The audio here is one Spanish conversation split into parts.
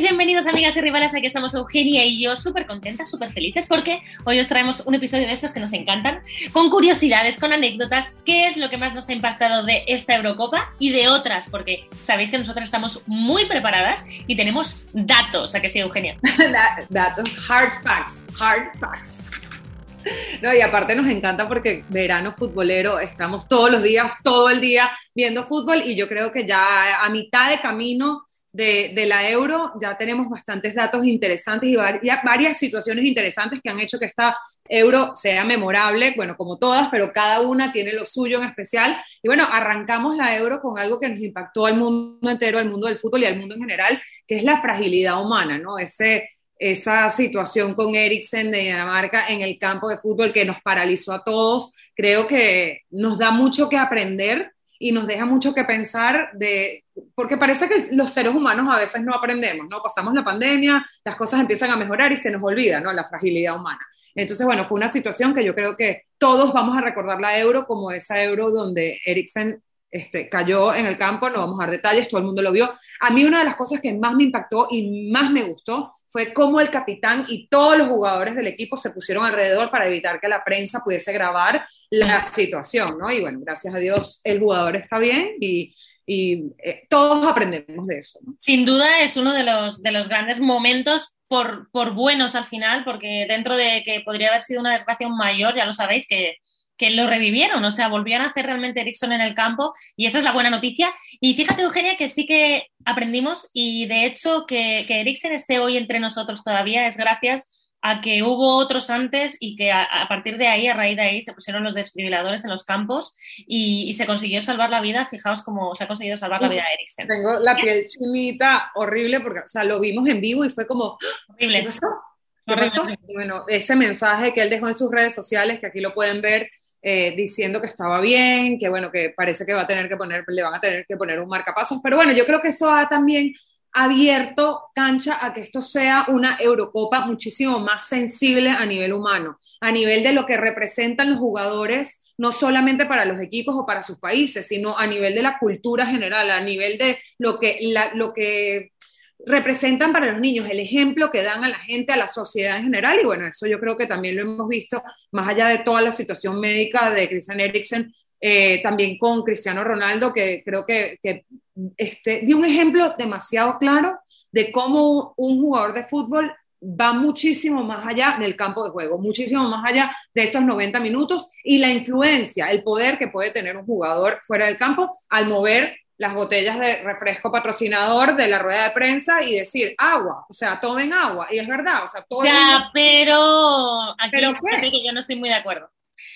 estáis? Bienvenidos amigas y rivales, aquí estamos Eugenia y yo súper contentas, súper felices porque hoy os traemos un episodio de estos que nos encantan, con curiosidades, con anécdotas, qué es lo que más nos ha impactado de esta Eurocopa y de otras, porque sabéis que nosotras estamos muy preparadas y tenemos datos, ¿a que sí Eugenia? datos, hard facts, hard facts. No, y aparte nos encanta porque verano futbolero, estamos todos los días, todo el día viendo fútbol y yo creo que ya a mitad de camino de, la euro ya tenemos bastantes datos interesantes y varias situaciones interesantes que han hecho que esta euro sea memorable, bueno, como todas, pero cada una tiene lo suyo en especial. Y bueno, arrancamos la euro con algo que nos impactó al mundo entero, al mundo del fútbol y al mundo en general, que es la fragilidad humana, ¿no? Ese, esa situación con Eriksen de Dinamarca en el campo de fútbol que nos paralizó a todos, creo que nos da mucho que aprender y nos deja mucho que pensar de, porque parece que los seres humanos a veces no aprendemos, ¿no? Pasamos la pandemia, las cosas empiezan a mejorar y se nos olvida, ¿no? La fragilidad humana. Entonces, bueno, fue una situación que yo creo que todos vamos a recordar la euro como esa euro donde Eriksen este, cayó en el campo, no vamos a dar detalles, todo el mundo lo vio. A mí una de las cosas que más me impactó y más me gustó fue cómo el capitán y todos los jugadores del equipo se pusieron alrededor para evitar que la prensa pudiese grabar la situación, ¿no? Y bueno, gracias a Dios el jugador está bien y, eh, todos aprendemos de eso. Sin duda es uno de los, de los grandes momentos por, por buenos al final, porque dentro de que podría haber sido una desgracia mayor, ya lo sabéis que que lo revivieron, o sea, volvieron a hacer realmente Ericsson en el campo y esa es la buena noticia. Y fíjate, Eugenia, que sí que aprendimos y de hecho que, que Ericsson esté hoy entre nosotros todavía es gracias a que hubo otros antes y que a, partir de ahí, a raíz de ahí, se pusieron los desfibriladores en los campos y, se consiguió salvar la vida. Fijaos cómo se ha conseguido salvar la vida de Ericsson. Tengo la piel chinita horrible porque, o sea, lo vimos en vivo y fue como... Horrible. ¿Qué pasó? bueno, ese mensaje que él dejó en sus redes sociales, que aquí lo pueden ver, eh, diciendo que estaba bien, que bueno, que parece que va a tener que poner, le van a tener que poner un marcapasos, pero bueno, yo creo que eso ha también abierto cancha a que esto sea una Eurocopa muchísimo más sensible a nivel humano, a nivel de lo que representan los jugadores, no solamente para los equipos o para sus países, sino a nivel de la cultura general, a nivel de lo que, lo que representan para los niños, el ejemplo que dan a la gente, a la sociedad en general, y bueno, eso yo creo que también lo hemos visto, más allá de toda la situación médica de Christian Eriksen, eh, también con Cristiano Ronaldo, que creo que, este, dio un ejemplo demasiado claro de cómo un jugador de fútbol va muchísimo más allá del campo de juego, muchísimo más allá de esos 90 minutos y la influencia, el poder que puede tener un jugador fuera del campo al mover las botellas de refresco patrocinador de la rueda de prensa y decir agua, o sea, tomen agua. Y es verdad, o sea, todo. Ya, pero aquí ¿Pero que yo no estoy muy de acuerdo.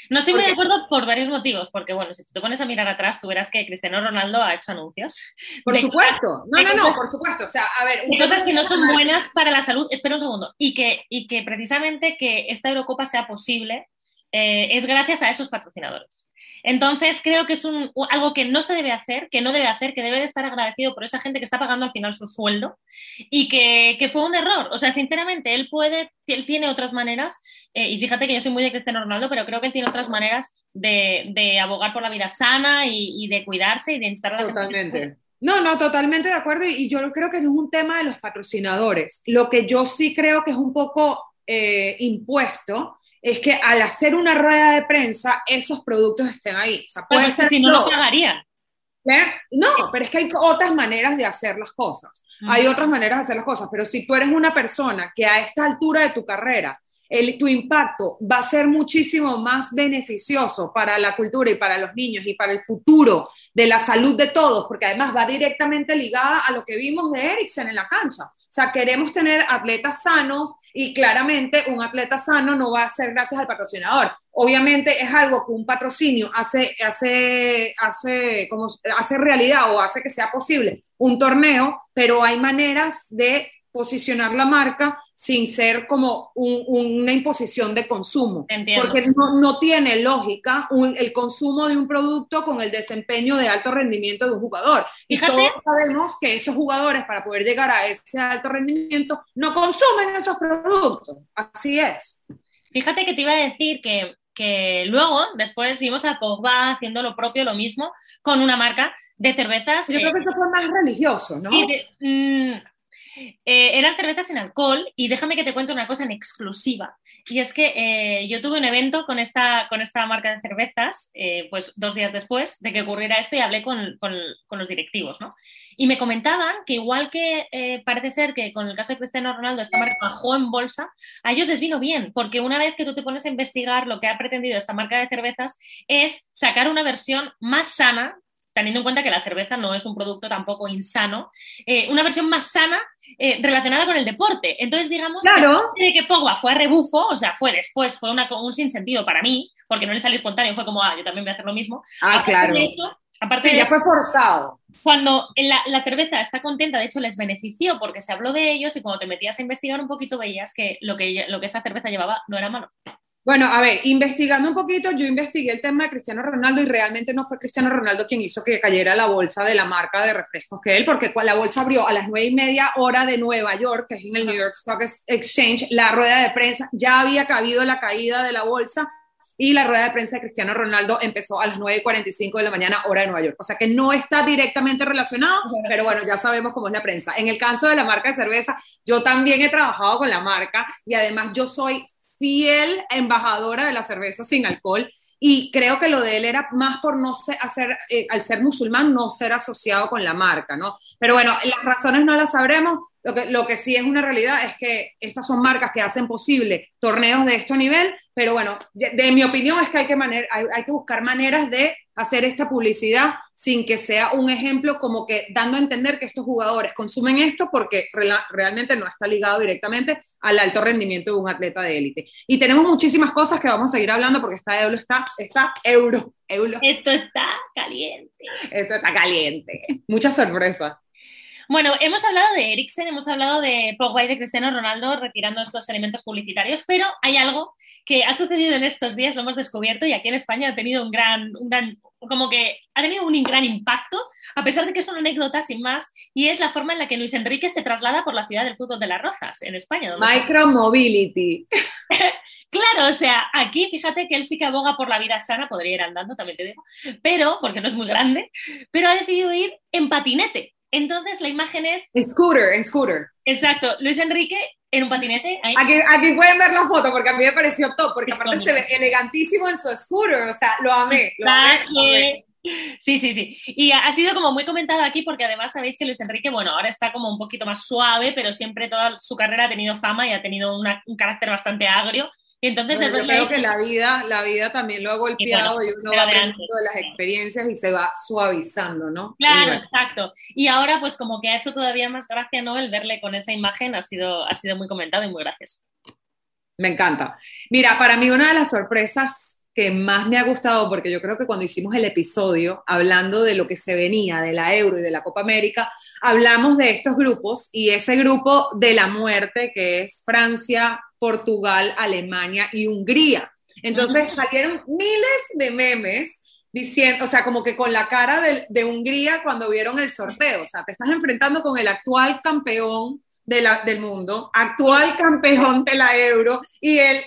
No estoy muy de acuerdo por varios motivos, porque bueno, si te pones a mirar atrás, tú verás que Cristiano Ronaldo ha hecho anuncios. Por supuesto, no, no, no, por supuesto. O sea, a ver, cosas que no son buenas para la salud. Espera un segundo. Y que, y que precisamente que esta Eurocopa sea posible eh, es gracias a esos patrocinadores. Entonces, creo que es un, algo que no se debe hacer, que no debe hacer, que debe de estar agradecido por esa gente que está pagando al final su sueldo y que, fue un error. O sea, sinceramente, él puede, él tiene otras maneras, eh, y fíjate que yo soy muy de Cristiano Ronaldo, pero creo que él tiene otras maneras de, abogar por la vida sana y, de cuidarse y de instar a la Totalmente. No, no, totalmente de acuerdo. Y, yo creo que no es un tema de los patrocinadores. Lo que yo sí creo que es un poco eh, impuesto es que al hacer una rueda de prensa, esos productos estén ahí. O sea, puede si no lo pagarían. ¿Eh? No, pero es que hay otras maneras de hacer las cosas. Hay otras maneras de hacer las cosas, pero si tú eres una persona que a esta altura de tu carrera tu impacto va a ser muchísimo más beneficioso para la cultura y para los niños y para el futuro de la salud de todos, porque además va directamente ligada a lo que vimos de Eriksen en la cancha. O sea, queremos tener atletas sanos y claramente un atleta sano no va a ser gracias al patrocinador. Obviamente es algo que un patrocinio hace, hace, hace, como, hace realidad o hace que sea posible un torneo, pero hay maneras de posicionar la marca sin ser como una imposición de consumo. Porque no, tiene lógica el consumo de un producto con el desempeño de alto rendimiento de un jugador. Y todos sabemos que esos jugadores, para poder llegar a ese alto rendimiento, no consumen esos productos. Así es. Fíjate que te iba a decir que, que luego, después vimos a Pogba haciendo lo propio, lo mismo, con una marca de cervezas. Yo creo que eso fue más religioso, ¿no? Mm, Eh, eran cervezas sin alcohol y déjame que te cuente una cosa en exclusiva. Y es que eh, yo tuve un evento con esta, con esta marca de cervezas, eh, pues dos días después de que ocurriera esto y hablé con, con, con los directivos, ¿no? Y me comentaban que igual que parece ser que con el caso de Cristiano Ronaldo esta marca bajó en bolsa, a ellos les vino bien, porque una vez que tú te pones a investigar lo que ha pretendido esta marca de cervezas es sacar una versión más sana teniendo en cuenta que la cerveza no es un producto tampoco insano, eh, una versión más sana eh, relacionada con el deporte. Entonces, digamos claro. que, que Pogba fue a rebufo, o sea, fue después, fue una, un sinsentido para mí, porque no le salió espontáneo, fue como, ah, yo también voy a hacer lo mismo. Ah, Aparte claro. de eso, aparte Sí, ya fue forzado. cuando la, la cerveza está contenta, de hecho les benefició porque se habló de ellos y cuando te metías a investigar un poquito veías que lo que, lo que esa cerveza llevaba no era malo. Bueno, a ver, investigando un poquito, yo investigué el tema de Cristiano Ronaldo y realmente no fue Cristiano Ronaldo quien hizo que cayera la bolsa de la marca de refrescos que él, porque la bolsa abrió a las nueve y media hora de Nueva York, que es en el New York Stock Exchange, la rueda de prensa, ya había cabido la caída de la bolsa y la rueda de prensa de Cristiano Ronaldo empezó a las 9.45 de la mañana, hora de Nueva York. O sea que no está directamente relacionado, pero bueno, ya sabemos cómo es la prensa. En el caso de la marca de cerveza, yo también he trabajado con la marca y además yo soy fiel embajadora de la cerveza sin alcohol y creo que lo de él era más por no ser, hacer, eh, al ser musulmán, no ser asociado con la marca, ¿no? Pero bueno, las razones no las sabremos, lo que, lo que sí es una realidad es que estas son marcas que hacen posible torneos de este nivel, pero bueno, de, de mi opinión es que hay que, maner, hay, hay que buscar maneras de hacer esta publicidad sin que sea un ejemplo como que dando a entender que estos jugadores consumen esto porque re realmente no está ligado directamente al alto rendimiento de un atleta de élite. Y tenemos muchísimas cosas que vamos a seguir hablando porque esta euro está, está euro, euro. Esto está caliente. Esto está caliente. Muchas sorpresas. Bueno, hemos hablado de Eriksen, hemos hablado de Pogba y de Cristiano Ronaldo retirando estos elementos publicitarios, pero hay algo que ha sucedido en estos días, lo hemos descubierto, y aquí en España ha tenido un gran, un gran como que ha tenido un gran impacto, a pesar de que es una anécdota sin más, y es la forma en la que Luis Enrique se traslada por la ciudad del fútbol de las Rozas, en España. Micromobility. claro, o sea, aquí fíjate que él sí que aboga por la vida sana, podría ir andando, también te digo, pero, porque no es muy grande, pero ha decidido ir en patinete. Entonces la imagen es... Scooter, en scooter. Exacto, Luis Enrique en un patinete. Ahí. Aquí, aquí pueden ver la foto porque a mí me pareció top, porque es aparte cómico. se ve elegantísimo en su scooter, o sea, lo amé. Lo amé, lo amé. Sí, sí, sí. Y ha sido como muy comentado aquí porque además sabéis que Luis Enrique, bueno, ahora está como un poquito más suave, pero siempre toda su carrera ha tenido fama y ha tenido una, un carácter bastante agrio. Y entonces bueno, yo creo que la vida, la vida también lo ha golpeado y, bueno, y uno va aprendiendo de las experiencias y se va suavizando, ¿no? Claro, bueno. exacto. Y ahora, pues como que ha hecho todavía más gracia, ¿no? El verle con esa imagen ha sido, ha sido muy comentado y muy gracioso. Me encanta. Mira, para mí una de las sorpresas que más me ha gustado, porque yo creo que cuando hicimos el episodio hablando de lo que se venía de la Euro y de la Copa América, hablamos de estos grupos y ese grupo de la muerte que es Francia, Portugal, Alemania y Hungría. Entonces salieron miles de memes diciendo, o sea, como que con la cara de, de, Hungría cuando vieron el sorteo. O sea, te estás enfrentando con el actual campeón de la, del mundo, actual campeón de la Euro y el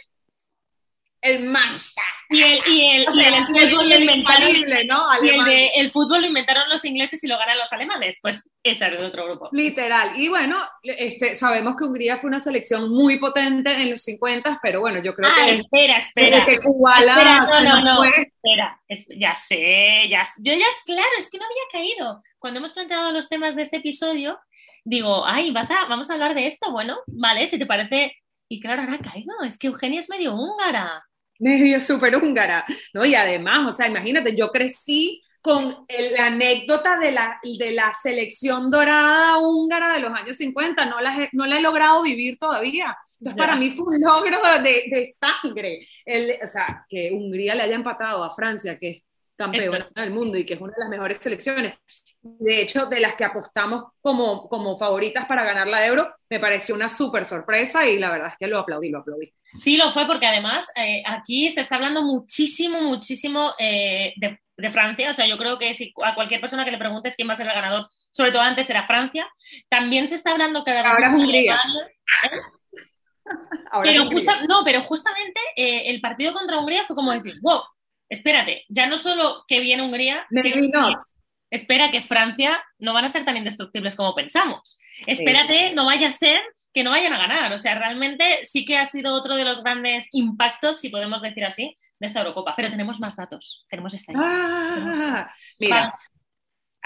el Manchester. Y el, y el, o sea, y el, el, fútbol lo inventaron, ¿no? y el, de, el fútbol lo inventaron los ingleses y lo ganan los alemanes. Pues ese era el otro grupo. Literal. Y bueno, este, sabemos que Hungría fue una selección muy potente en los 50, pero bueno, yo creo ah, que. espera, espera. que Kubala espera, no, no, no. Fue... Espera, es, ya sé, ya Yo ya, claro, es que no había caído. Cuando hemos planteado los temas de este episodio, digo, ay, vas a, vamos a hablar de esto. Bueno, vale, si te parece. Y claro, ahora ha caído. Es que Eugenia es medio húngara medio súper húngara, ¿no? Y además, o sea, imagínate, yo crecí con la anécdota de la, de la selección dorada húngara de los años 50, no la, he, no la he logrado vivir todavía. Entonces, ya. para mí fue un logro de, de sangre. El, o sea, que Hungría le haya empatado a Francia, que es campeona del mundo y que es una de las mejores selecciones. De hecho, de las que apostamos como, como favoritas para ganar la Euro, me pareció una súper sorpresa y la verdad es que lo aplaudí, lo aplaudí. Sí, lo fue porque además eh, aquí se está hablando muchísimo, muchísimo eh, de, de, Francia. O sea, yo creo que si a cualquier persona que le preguntes quién va a ser el ganador, sobre todo antes era Francia. También se está hablando cada vez Ahora Hungría. ¿eh? Ahora pero justa, no, pero justamente eh, el partido contra Hungría fue como decir, wow, espérate, ya no solo que viene Hungría, sino espera que Francia no van a ser tan indestructibles como pensamos. espérate, no vaya a ser que no vayan a ganar. O sea, realmente sí que ha sido otro de los grandes impactos, si podemos decir así, de esta Eurocopa. Pero tenemos más datos, tenemos estadísticas. Ah, mira,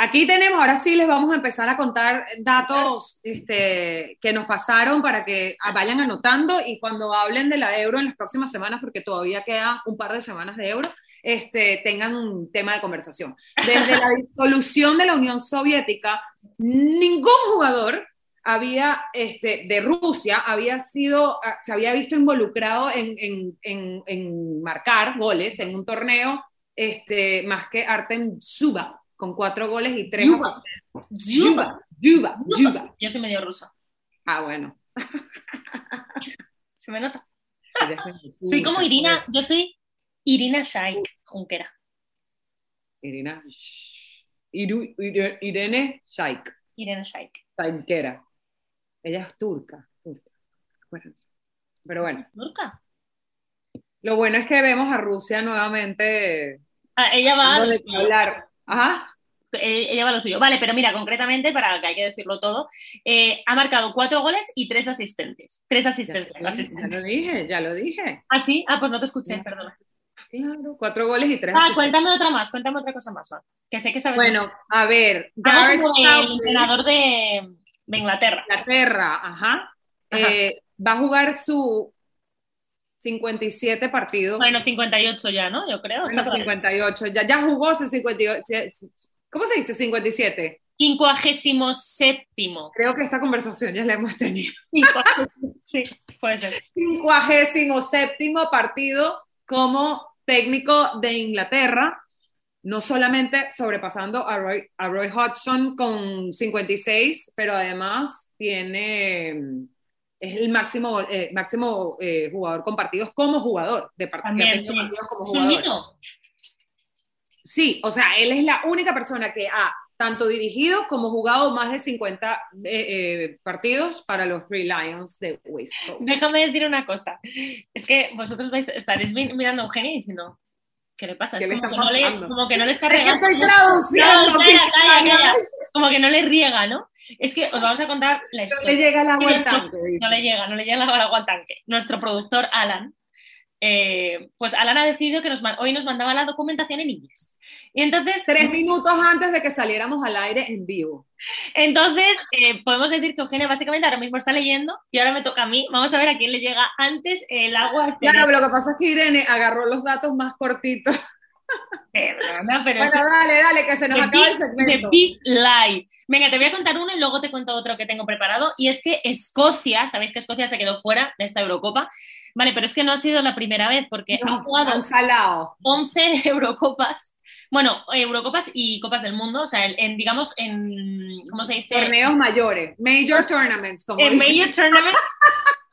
aquí tenemos, ahora sí les vamos a empezar a contar datos este, que nos pasaron para que vayan anotando y cuando hablen de la euro en las próximas semanas, porque todavía queda un par de semanas de euro, este, tengan un tema de conversación. Desde la disolución de la Unión Soviética, ningún jugador había, este, de Rusia, había sido, ah, se había visto involucrado en, en, en, en marcar goles en un torneo, este, más que Artem Zuba, con cuatro goles y tres Yuba. Yuba, Yuba, Yuba. Yo soy medio rusa. Ah, bueno. ¿Se me nota? Soy como Irina, yo soy Irina Shaik Junquera. Irina. Iru- Iru- Irene Shaik. Irina Shaik. Shaikera. Ella es turca. turca. Acuérdense. Pero bueno, ¿Turca? lo bueno es que vemos a Rusia nuevamente Ah, ella va a hablar. Ajá. Eh, Ella va a lo suyo. Vale, pero mira, concretamente, para que hay que decirlo todo, eh, ha marcado cuatro goles y tres asistentes. Tres Ya, asistencias. lo dije, ya lo dije, ya lo dije. ¿Ah, sí? Ah, pues no te escuché, Ya. perdona. Claro, cuatro goles y tres Ah, cuéntame otra más, cuéntame otra cosa más, va. Que sé que sabes Bueno, a ver, Gareth como el entrenador de, de Inglaterra. Inglaterra, ajá, Ajá. eh, va a jugar su 57 partidos. Bueno, 58 ya, ¿no? Yo creo. Bueno, está por ahí. 58, ya, ya jugó su 58. ¿Cómo se dice 57? Quincuagésimo séptimo. Creo que esta conversación ya la hemos tenido. Sí, puede ser. 57 partido como técnico de Inglaterra, no solamente sobrepasando a Roy, a Roy Hodgson con 56, pero además tiene es el máximo eh, máximo eh, jugador con partidos como jugador de part- que ha También, sí. partidos como jugador. Sí, o sea, él es la única persona que ha tanto dirigido como jugado más de 50 eh, eh, partidos para los Three Lions de West Coast. Déjame decir una cosa. Es que vosotros vais, estaréis mi- mirando a Eugenia y diciendo, ¿qué le pasa? ¿Qué Es como, que no le, como que no le está Es que regando. No, calla, calla, simultáneamente. calla. Como que no le riega, ¿no? Es que os vamos a contar la No historia. le llega el agua al tanque. No le llega, no le llega el agua al tanque. Nuestro productor Alan, eh, pues Alan ha decidido que nos hoy nos mandaba la documentación en inglés. Y entonces, Tres minutos antes de que saliéramos al aire en vivo. entonces eh, podemos decir que Eugenia básicamente ahora mismo está leyendo y ahora me toca a mí. Vamos a ver a quién le llega antes el agua al Claro, pero lo que pasa es que Irene agarró los datos más cortitos. Perdona, pero Bueno, eso- dale, dale, que se nos The acaba el big, the segmento. big lie. Venga, te voy a contar uno y luego te cuento otro que tengo preparado. Y es que Escocia, sabéis que Escocia se quedó fuera de esta Eurocopa. Vale, pero es que no ha sido la primera vez porque ha No, jugado han salado. 11 Eurocopas. Bueno, Eurocopas y Copas del Mundo, o sea, en, digamos, en, ¿cómo se dice? Torneos mayores, major tournaments, como En dicen. Major Tournaments.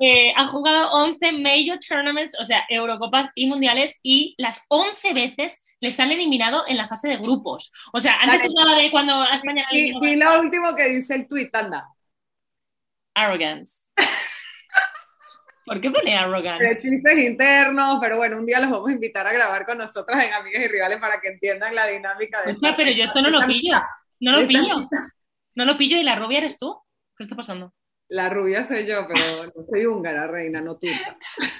eh, han jugado 11 Major Tournaments, o sea, Eurocopas y Mundiales, y las 11 veces les han eliminado en la fase de grupos. O sea, antes Dale. hablaba de cuando a España Y, y lo último que dice el tweet, anda. Arrogance. ¿Por qué pone Pero arrogance? chistes internos, pero bueno, un día los vamos a invitar a grabar con nosotras en Amigas y Rivales para que entiendan la dinámica de Hostia, pero yo esto no lo pillo. No lo pillo. No lo pillo y la rubia eres tú. ¿Qué está pasando? La rubia soy yo, pero no soy húngara, reina, no turca.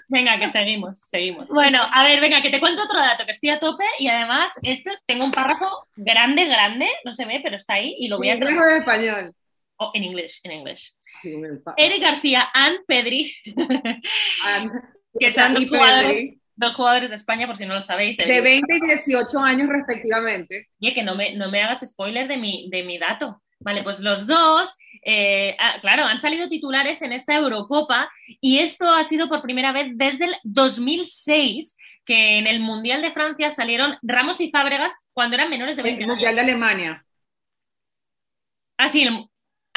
Venga, que seguimos, seguimos. Bueno, a ver, venga, que te cuento otro dato, que estoy a tope y además este tengo un párrafo grande, grande, no se ve, pero está ahí y lo voy a... ¿En inglés o en español? Oh, en inglés, en inglés. El Eric García, Ann Pedri, que son dos jugadores, Pedri, dos jugadores de España, por si no lo sabéis. de- de 20 y 18 años respectivamente. Oye, que no me, no me hagas spoiler de mi, de mi dato. Vale, pues los dos, eh, ah, claro, han salido titulares en esta Eurocopa y esto ha sido por primera vez desde el 2006 que en el Mundial de Francia salieron Ramos y Fábregas cuando eran menores de 20 El años. Mundial de Alemania. Ah, sí, en el,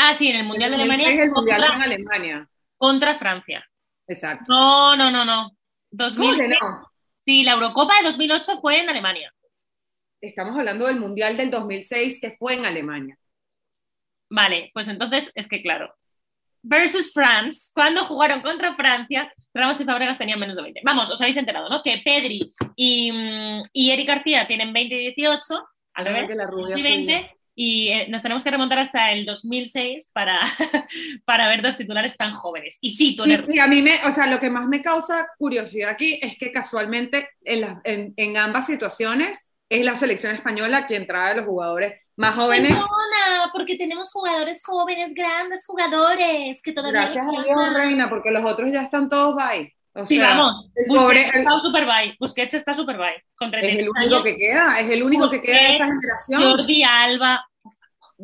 ah, sí, en el Mundial de Alemania es el Mundial contra, Alemania. contra Francia. Exacto. No, no, no, no. ¿Cómo 2000, que no? Sí, la Eurocopa de 2008 fue en Alemania. Estamos hablando del Mundial del 2006 que fue en Alemania. Vale, pues entonces es que claro. Versus France, cuando jugaron contra Francia, Ramos y Fabregas tenían menos de 20. Vamos, os habéis enterado, ¿no? Que Pedri y, mm, y Eric García tienen 20 y 18, al revés, la rubia y soy 20, y eh, nos tenemos que remontar hasta el 2006 para, para ver dos titulares tan jóvenes. Y sí, tú y, y, a mí me, o sea, lo que más me causa curiosidad aquí es que casualmente en, la, en, en ambas situaciones es la selección española quien trae a los jugadores más jóvenes. Perdona, porque tenemos jugadores jóvenes, grandes jugadores, que todavía... Gracias a Dios, Reina, porque los otros ya están todos bye. O sí, sea, vamos. El Busquets pobre, está el- super bye. Busquets está super bye. Con es el 36 único años. que queda, es el único que queda de esa Busquets, generación. Jordi Alba.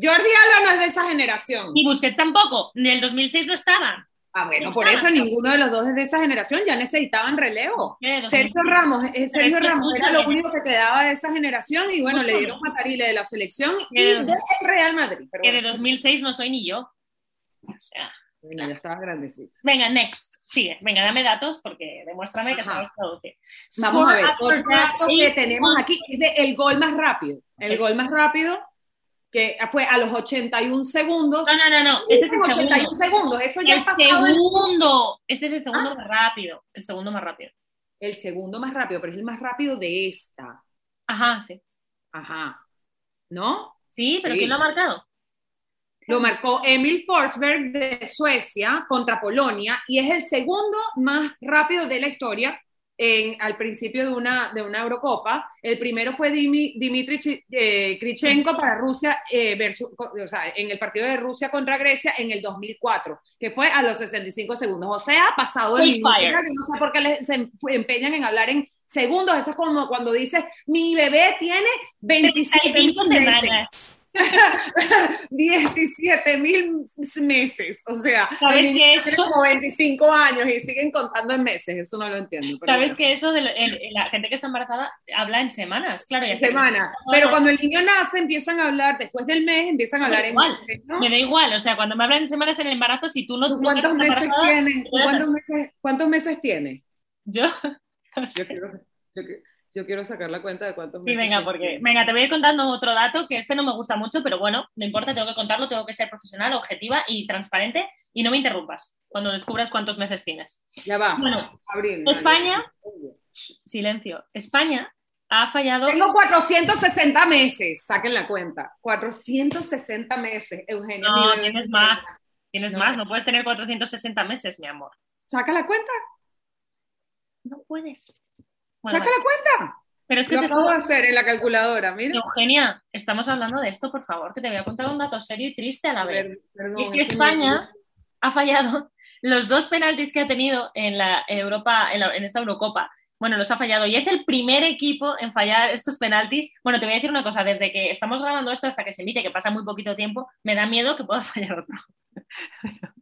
Jordi Alba no es de esa generación. Y Busquets tampoco. Ni el 2006 no estaban. Ah, bueno, no por estaban. eso ninguno de los dos es de esa generación, ya necesitaban relevo. Sergio Ramos, eh, Sergio que Ramos era lo único que quedaba de esa generación y bueno, le dieron matarile de la selección y Que- del Real Madrid. Pero Que de bueno, 2006 no soy ni yo. O sea, bueno, ya estaba grandecito. venga, next. Sigue. Venga, dame datos porque demuéstrame que Ajá. sabes traducir. Vamos a Score ver, after otro dato que tenemos aquí es de el gol más rápido. El Es- gol más rápido que fue a los 81 segundos. No, no, no, no. Ese es el 81 segundo. segundos, eso ya El ha pasado el, segundo. Este es el Ah. segundo más rápido. El segundo más rápido. el segundo más rápido, pero es el más rápido de esta. Ajá, sí. Ajá. ¿No? Sí, pero Sí. ¿quién lo ha marcado? Lo marcó Emil Forsberg de Suecia contra Polonia y es el segundo más rápido de la historia en, al principio de una, de una Eurocopa. El primero fue Dimi- Dimitri eh, Krichenko para Rusia, eh, versus- o sea, en el partido de Rusia contra Grecia en el 2004, que fue a los 65 segundos. O sea, ha pasado el minuto, que no sé por qué les- se em- empeñan en hablar en segundos. Eso es como cuando dices, mi bebé tiene 27 mil 35 meses. semanas. 17 mil meses. O sea, ¿Sabes tiene eso? como 25 años y siguen contando en meses. Eso no lo entiendo. ¿Sabes bueno. que eso de la, el- la gente que está embarazada habla en semanas? Claro, ya está. Semana. Pero cuando el niño nace, empiezan a hablar, después del mes, empiezan a hablar en Igual, meses, ¿no? Me da igual, o sea, cuando me hablan en semanas en el embarazo, si tú no... ¿Tú no ¿Cuántos estás meses embarazada, tiene? ¿Tú te das ¿Cuántos meses, ¿Cuántos meses tiene? Yo... no sé. Yo quiero, yo, yo quiero sacar la cuenta de cuántos Sí, meses venga, tiene. porque, venga, te voy a ir contando otro dato que este no me gusta mucho, pero bueno, no importa, tengo que contarlo, tengo que ser profesional, objetiva y transparente y no me interrumpas cuando descubras cuántos meses tienes. Ya va. Bueno, Abril. España- silencio. España ha fallado. Tengo 460 meses, saquen la cuenta. 460 meses, Eugenio. No, tienes tiene- más. Tienes No. más, no puedes tener 460 meses, mi amor. ¿Saca la cuenta? No puedes. Bueno, ¿Saca la cuenta? Pero es que Lo te acabo de estoy- hacer en la calculadora, mira. Eugenia, estamos hablando de esto, por favor, que te voy a contar un dato serio y triste a la vez. Perdón, es que es que España ha fallado los dos penaltis que ha tenido en la Europa, en, la- en esta Eurocopa. Bueno, los ha fallado y es el primer equipo en fallar estos penaltis. Bueno, te voy a decir una cosa, desde que estamos grabando esto hasta que se emite, que pasa muy poquito tiempo, me da miedo que pueda fallar otro.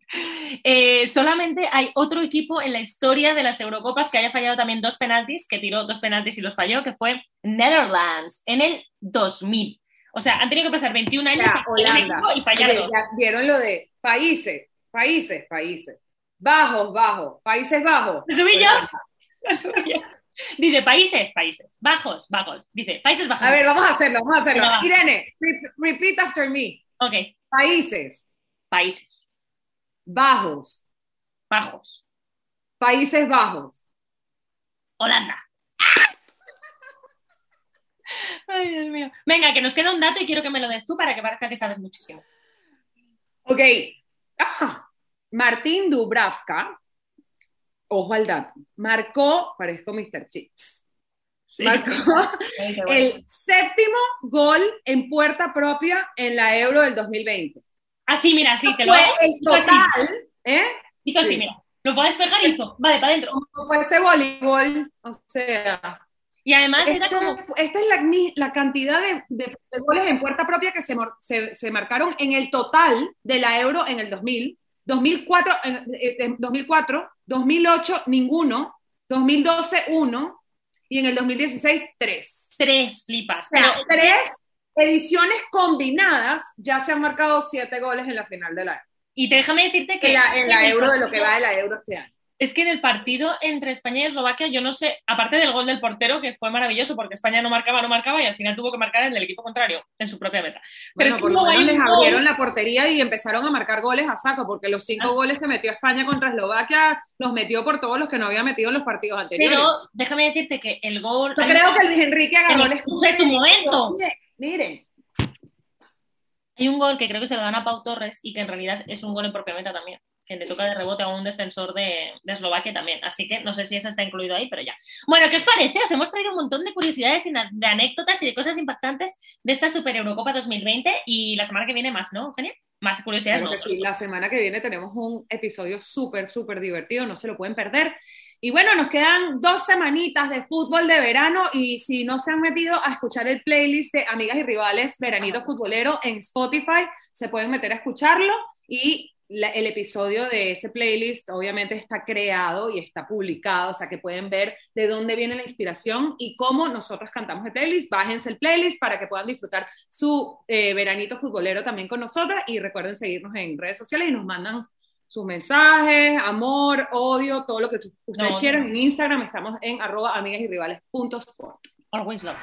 Eh, solamente hay otro equipo en la historia de las Eurocopas que haya fallado también dos penaltis, que tiró dos penaltis y los falló, que fue Netherlands en el 2000. O sea, han tenido que pasar 21 años Ya, Holanda. y fallar Oye, dos. ya vieron lo de países, países, países. Bajos, bajos, Países Bajos. ¿Lo subí yo? Holanda. Lo subí yo. Dice países, países, bajos, bajos. Dice países bajos. A ver, vamos a hacerlo, vamos a hacerlo. Irene, re- repeat after me. Ok, Países, países, bajos, bajos. Países Bajos. Holanda. Ay, Dios mío. Venga, que nos queda un dato y quiero que me lo des tú para que parezca que sabes muchísimo. Ok. Ah, Martín Dubravka, ojo al dato, marcó, parezco Mr. Chips, marcó el séptimo gol en puerta propia en la Euro del 2020. Ah, sí, mira, sí, te lo Fue hago. el así, total, ¿eh? hizo así, Sí. mira. Lo fue a despejar y hizo. Vale, para adentro. Como fue ese voleibol, o sea, Y además era esta, como. esta es la, la cantidad de, de- de goles en puerta propia que se, se, se marcaron en el total de la Euro en el 2000, 2004, en- eh, en 2004, 2008 ninguno, 2012 uno y en el 2016 tres. Tres flipas. O sea, Pero tres ediciones combinadas ya se han marcado siete goles en la final de la, Y te- déjame decirte que. en la, en la Euro de lo que va de la Euro este año. Es que en el partido entre España y Eslovaquia, yo no sé, aparte del gol del portero, que fue maravilloso porque España no marcaba, no marcaba y al final tuvo que marcar en el equipo contrario, en su propia meta. Pero Bueno, es que por les gol- abrieron la portería y empezaron a marcar goles a saco, porque los cinco Ah. goles que metió España contra Eslovaquia los metió por todos los que no había metido en los partidos anteriores. Pero déjame decirte que el gol. Yo creo que Luis Enrique agarró el escudo su y momento. "Miren, Miren, Hay un gol que creo que se lo dan a Pau Torres y que en realidad es un gol en propia meta también que le toca de rebote a un defensor de, Eslovaquia también. Así que no sé si eso está incluido ahí, pero ya. Bueno, ¿qué os parece? Os hemos traído un montón de curiosidades y de anécdotas y de cosas impactantes de esta Super Eurocopa 2020 y la semana que viene más, ¿no, Eugenia? Más curiosidades. no, la semana que viene tenemos un episodio súper, súper divertido, no se lo pueden perder. Y bueno, nos quedan dos semanitas de fútbol de verano y si no se han metido a escuchar el playlist de Amigas y Rivales Veranito Futbolero en Spotify, se pueden meter a escucharlo y el episodio de ese playlist obviamente está creado y está publicado, o sea que pueden ver de dónde viene la inspiración y cómo nosotros cantamos el playlist. Bájense el playlist para que puedan disfrutar su eh, veranito futbolero también con nosotras y recuerden seguirnos en redes sociales y nos mandan sus mensajes, amor, odio, todo lo que ustedes quieran. En Instagram estamos en arroba amigas y rivales Always love.